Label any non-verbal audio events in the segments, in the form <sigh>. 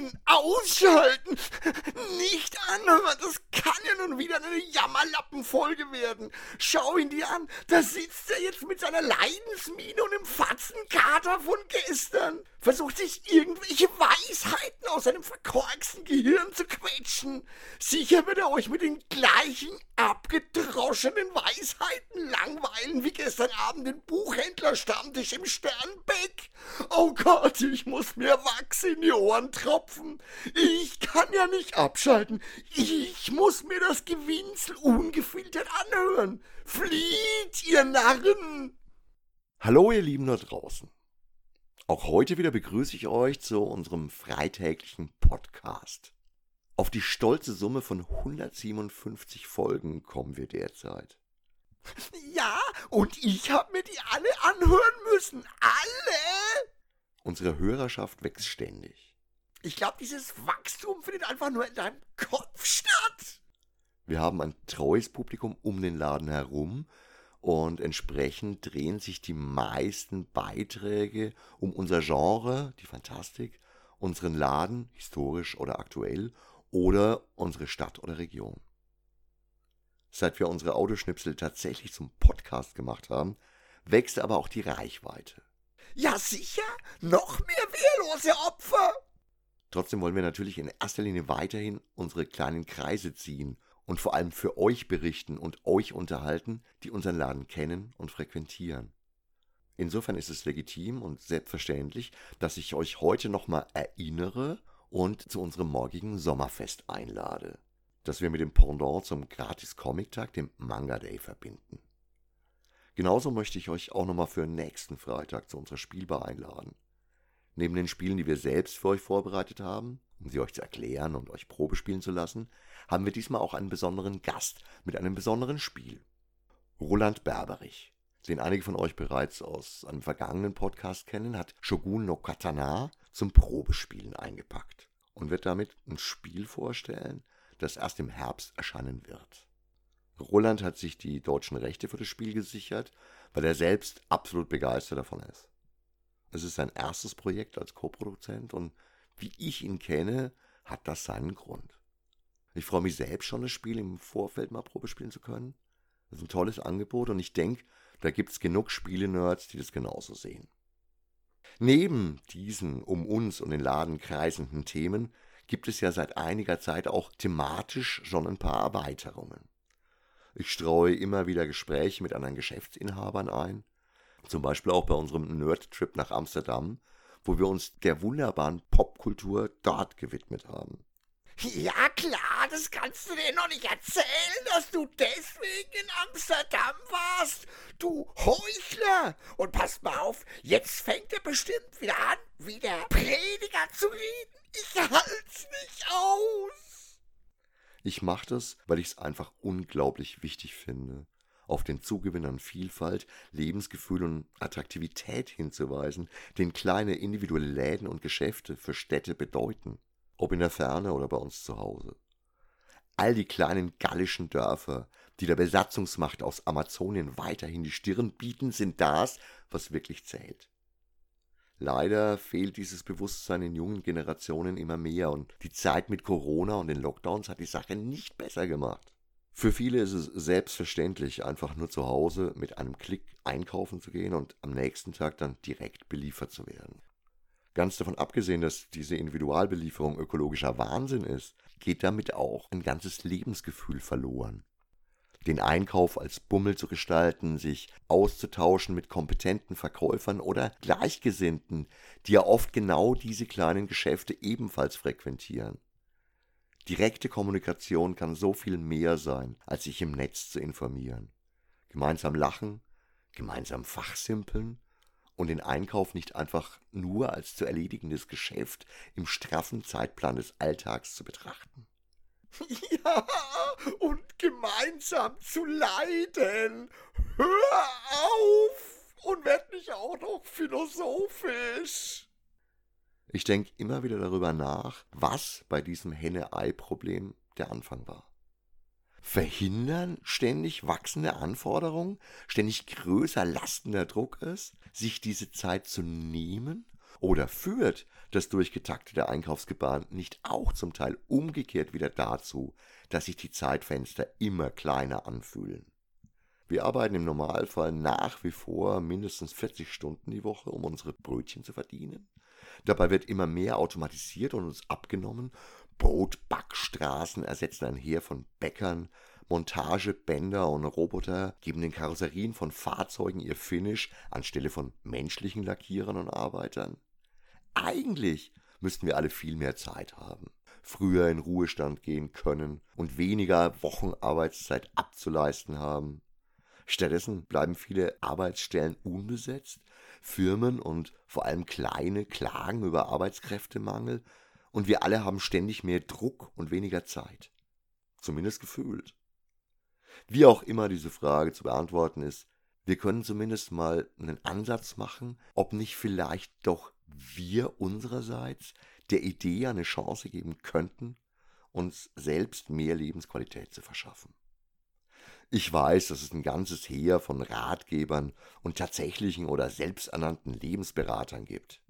Nein, ausschalten, nicht anhören, das kann ja nun wieder eine Jammerlappenfolge werden. Schau ihn dir an, da sitzt er jetzt mit seiner Leidensmiene und dem Fatzenkater von gestern. Versucht sich irgendwelche Weisheiten aus seinem verkorksten Gehirn zu quetschen. Sicher wird er euch mit den gleichen abgedroschenen Weisheiten langweilen wie gestern Abend den Buchhändlerstammtisch im Sternbeck. Oh Gott, ich muss mir Wachs in die Ohren tropfen. Ich kann ja nicht abschalten. Ich muss mir das Gewinsel ungefiltert anhören. Flieht, ihr Narren! Hallo, ihr Lieben da draußen. Auch heute wieder begrüße ich euch zu unserem freitäglichen Podcast. Auf die stolze Summe von 157 Folgen kommen wir derzeit. Ja, und ich habe mir die alle anhören müssen. Alle! Unsere Hörerschaft wächst ständig. Ich glaube, dieses Wachstum findet einfach nur in deinem Kopf statt. Wir haben ein treues Publikum um den Laden herum und entsprechend drehen sich die meisten Beiträge um unser Genre, die Fantastik, unseren Laden, historisch oder aktuell, oder unsere Stadt oder Region. Seit wir unsere Audioschnipsel tatsächlich zum Podcast gemacht haben, wächst aber auch die Reichweite. Ja, sicher, noch mehr wehrlose Opfer. Trotzdem wollen wir natürlich in erster Linie weiterhin unsere kleinen Kreise ziehen und vor allem für euch berichten und euch unterhalten, die unseren Laden kennen und frequentieren. Insofern ist es legitim und selbstverständlich, dass ich euch heute nochmal erinnere und zu unserem morgigen Sommerfest einlade, das wir mit dem Pendant zum Gratis-Comic-Tag, dem Manga Day, verbinden. Genauso möchte ich euch auch nochmal für nächsten Freitag zu unserer Spielbar einladen. Neben den Spielen, die wir selbst für euch vorbereitet haben, um sie euch zu erklären und euch Probe spielen zu lassen, haben wir diesmal auch einen besonderen Gast mit einem besonderen Spiel. Roland Berberich, den einige von euch bereits aus einem vergangenen Podcast kennen, hat Shogun no Katana zum Probespielen eingepackt und wird damit ein Spiel vorstellen, das erst im Herbst erscheinen wird. Roland hat sich die deutschen Rechte für das Spiel gesichert, weil er selbst absolut begeistert davon ist. Es ist sein erstes Projekt als Co-Produzent und wie ich ihn kenne, hat das seinen Grund. Ich freue mich selbst schon, das Spiel im Vorfeld mal Probe spielen zu können. Das ist ein tolles Angebot und ich denke, da gibt es genug Spiele-Nerds, die das genauso sehen. Neben diesen um uns und den Laden kreisenden Themen gibt es ja seit einiger Zeit auch thematisch schon ein paar Erweiterungen. Ich streue immer wieder Gespräche mit anderen Geschäftsinhabern ein, zum Beispiel auch bei unserem Nerd-Trip nach Amsterdam, wo wir uns der wunderbaren Popkultur dort gewidmet haben. Ja klar, das kannst du dir noch nicht erzählen, dass du deswegen in Amsterdam warst. Du Heuchler. Und pass mal auf, jetzt fängt er bestimmt wieder an, wie der Prediger zu reden. Ich halt's nicht aus. Ich mach das, weil ich es einfach unglaublich wichtig finde, auf den Zugewinn an Vielfalt, Lebensgefühl und Attraktivität hinzuweisen, den kleine individuelle Läden und Geschäfte für Städte bedeuten ob in der Ferne oder bei uns zu Hause. All die kleinen gallischen Dörfer, die der Besatzungsmacht aus Amazonien weiterhin die Stirn bieten, sind das, was wirklich zählt. Leider fehlt dieses Bewusstsein in jungen Generationen immer mehr und die Zeit mit Corona und den Lockdowns hat die Sache nicht besser gemacht. Für viele ist es selbstverständlich, einfach nur zu Hause mit einem Klick einkaufen zu gehen und am nächsten Tag dann direkt beliefert zu werden. Ganz davon abgesehen, dass diese Individualbelieferung ökologischer Wahnsinn ist, geht damit auch ein ganzes Lebensgefühl verloren. Den Einkauf als Bummel zu gestalten, sich auszutauschen mit kompetenten Verkäufern oder Gleichgesinnten, die ja oft genau diese kleinen Geschäfte ebenfalls frequentieren. Direkte Kommunikation kann so viel mehr sein, als sich im Netz zu informieren. Gemeinsam lachen, gemeinsam fachsimpeln, und den Einkauf nicht einfach nur als zu erledigendes Geschäft im straffen Zeitplan des Alltags zu betrachten. <laughs> Ja, und gemeinsam zu leiden. Hör auf und werd nicht auch noch philosophisch. Ich denke immer wieder darüber nach, was bei diesem Henne-Ei-Problem der Anfang war verhindern ständig wachsende Anforderungen, ständig größer lastender Druck ist, sich diese Zeit zu nehmen Oder führt das durchgetaktete Einkaufsgebaren nicht auch zum Teil umgekehrt wieder dazu, dass sich die Zeitfenster immer kleiner anfühlen? Wir arbeiten im Normalfall nach wie vor mindestens 40 Stunden die Woche, um unsere Brötchen zu verdienen. Dabei wird immer mehr automatisiert und uns abgenommen. Brotbackstraßen ersetzen ein Heer von Bäckern, Montagebänder und Roboter geben den Karosserien von Fahrzeugen ihr Finish anstelle von menschlichen Lackierern und Arbeitern. Eigentlich müssten wir alle viel mehr Zeit haben, früher in Ruhestand gehen können und weniger Wochenarbeitszeit abzuleisten haben. Stattdessen bleiben viele Arbeitsstellen unbesetzt, Firmen und vor allem kleine klagen über Arbeitskräftemangel und wir alle haben ständig mehr Druck und weniger Zeit. Zumindest gefühlt. Wie auch immer diese Frage zu beantworten ist, wir können zumindest mal einen Ansatz machen, ob nicht vielleicht doch wir unsererseits der Idee eine Chance geben könnten, uns selbst mehr Lebensqualität zu verschaffen. Ich weiß, dass es ein ganzes Heer von Ratgebern und tatsächlichen oder selbsternannten Lebensberatern gibt.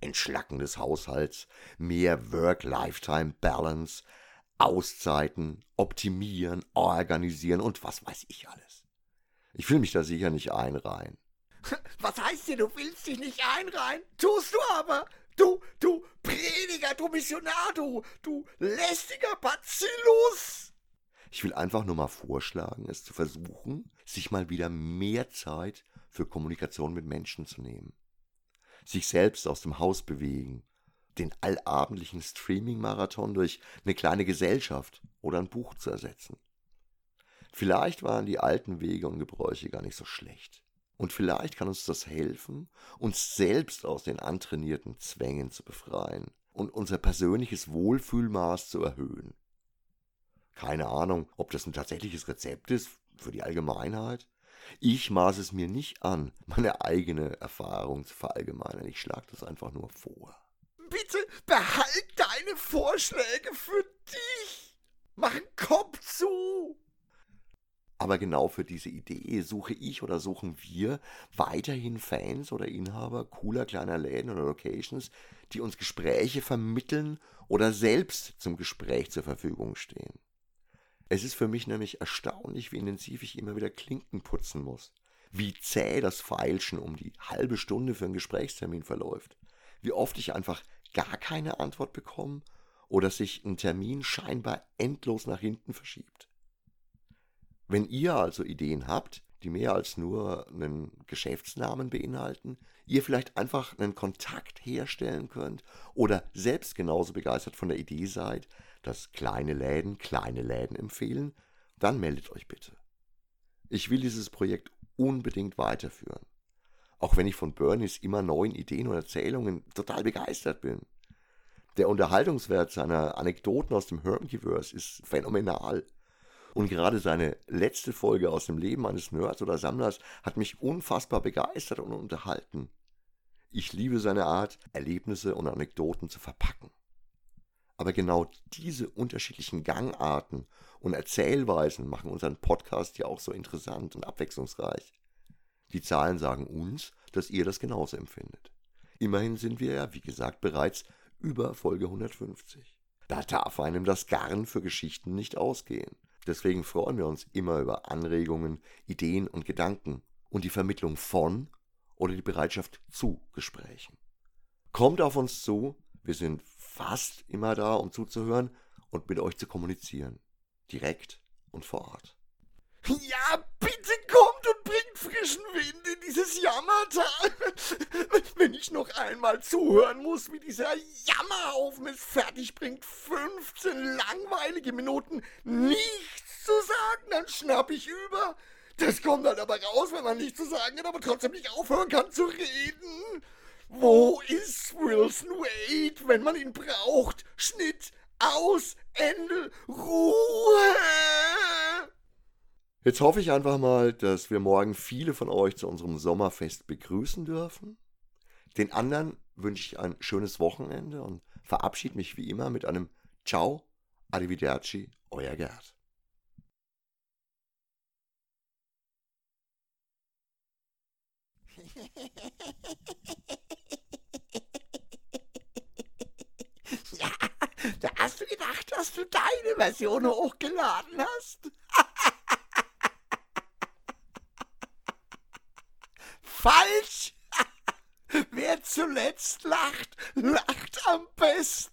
Entschlacken des Haushalts, mehr Work-Lifetime-Balance, Auszeiten, optimieren, organisieren und was weiß ich alles. Ich will mich da sicher nicht einreihen. <laughs> Was heißt hier, du willst dich nicht einreihen? Tust du aber! Du, du Prediger, du Missionar, du, du lästiger Bacillus! Ich will einfach nur mal vorschlagen, es zu versuchen, sich mal wieder mehr Zeit für Kommunikation mit Menschen zu nehmen. Sich selbst aus dem Haus bewegen, den allabendlichen Streaming-Marathon durch eine kleine Gesellschaft oder ein Buch zu ersetzen. Vielleicht waren die alten Wege und Gebräuche gar nicht so schlecht. Und vielleicht kann uns das helfen, uns selbst aus den antrainierten Zwängen zu befreien und unser persönliches Wohlfühlmaß zu erhöhen. Keine Ahnung, ob das ein tatsächliches Rezept ist für die Allgemeinheit. Ich maß es mir nicht an, meine eigene Erfahrung zu verallgemeinern. Ich schlage das einfach nur vor. Bitte behalt deine Vorschläge für dich. Mach einen Kopf zu. Aber genau für diese Idee suche ich oder suchen wir weiterhin Fans oder Inhaber cooler kleiner Läden oder Locations, die uns Gespräche vermitteln oder selbst zum Gespräch zur Verfügung stehen. Es ist für mich nämlich erstaunlich, wie intensiv ich immer wieder Klinken putzen muss. Wie zäh das Feilschen um die halbe Stunde für einen Gesprächstermin verläuft. Wie oft ich einfach gar keine Antwort bekomme oder sich ein Termin scheinbar endlos nach hinten verschiebt. Wenn ihr also Ideen habt, die mehr als nur einen Geschäftsnamen beinhalten, ihr vielleicht einfach einen Kontakt herstellen könnt oder selbst genauso begeistert von der Idee seid, dass kleine Läden kleine Läden empfehlen, dann meldet euch bitte. Ich will dieses Projekt unbedingt weiterführen. Auch wenn ich von Bernies immer neuen Ideen und Erzählungen total begeistert bin. Der Unterhaltungswert seiner Anekdoten aus dem Hermkiverse ist phänomenal. Und gerade seine letzte Folge aus dem Leben eines Nerds oder Sammlers hat mich unfassbar begeistert und unterhalten. Ich liebe seine Art, Erlebnisse und Anekdoten zu verpacken. Aber genau diese unterschiedlichen Gangarten und Erzählweisen machen unseren Podcast ja auch so interessant und abwechslungsreich. Die Zahlen sagen uns, dass ihr das genauso empfindet. Immerhin sind wir ja, wie gesagt, bereits über Folge 150. Da darf einem das Garn für Geschichten nicht ausgehen. Deswegen freuen wir uns immer über Anregungen, Ideen und Gedanken und die Vermittlung von oder die Bereitschaft zu Gesprächen. Kommt auf uns zu, wir sind fast immer da, um zuzuhören und mit euch zu kommunizieren. Direkt und vor Ort. Ja, bitte kommt und bringt frischen Wind in dieses Jammertal. <laughs> Wenn ich noch einmal zuhören muss, wie dieser Jammerhaufen es fertig bringt, 15 langweilige Minuten nichts zu sagen, dann schnapp ich über. Das kommt halt aber raus, wenn man nichts zu sagen hat, aber trotzdem nicht aufhören kann zu reden. Wo ist Wilson Wade, wenn man ihn braucht? Schnitt, aus, Ende, Ruhe! Jetzt hoffe ich einfach mal, dass wir morgen viele von euch zu unserem Sommerfest begrüßen dürfen. Den anderen wünsche ich ein schönes Wochenende und verabschiede mich wie immer mit einem Ciao, Arrivederci, euer Gerd. <laughs> Da hast du gedacht, dass du deine Version hochgeladen hast? <laughs> Falsch! <laughs> Wer zuletzt lacht, lacht am besten.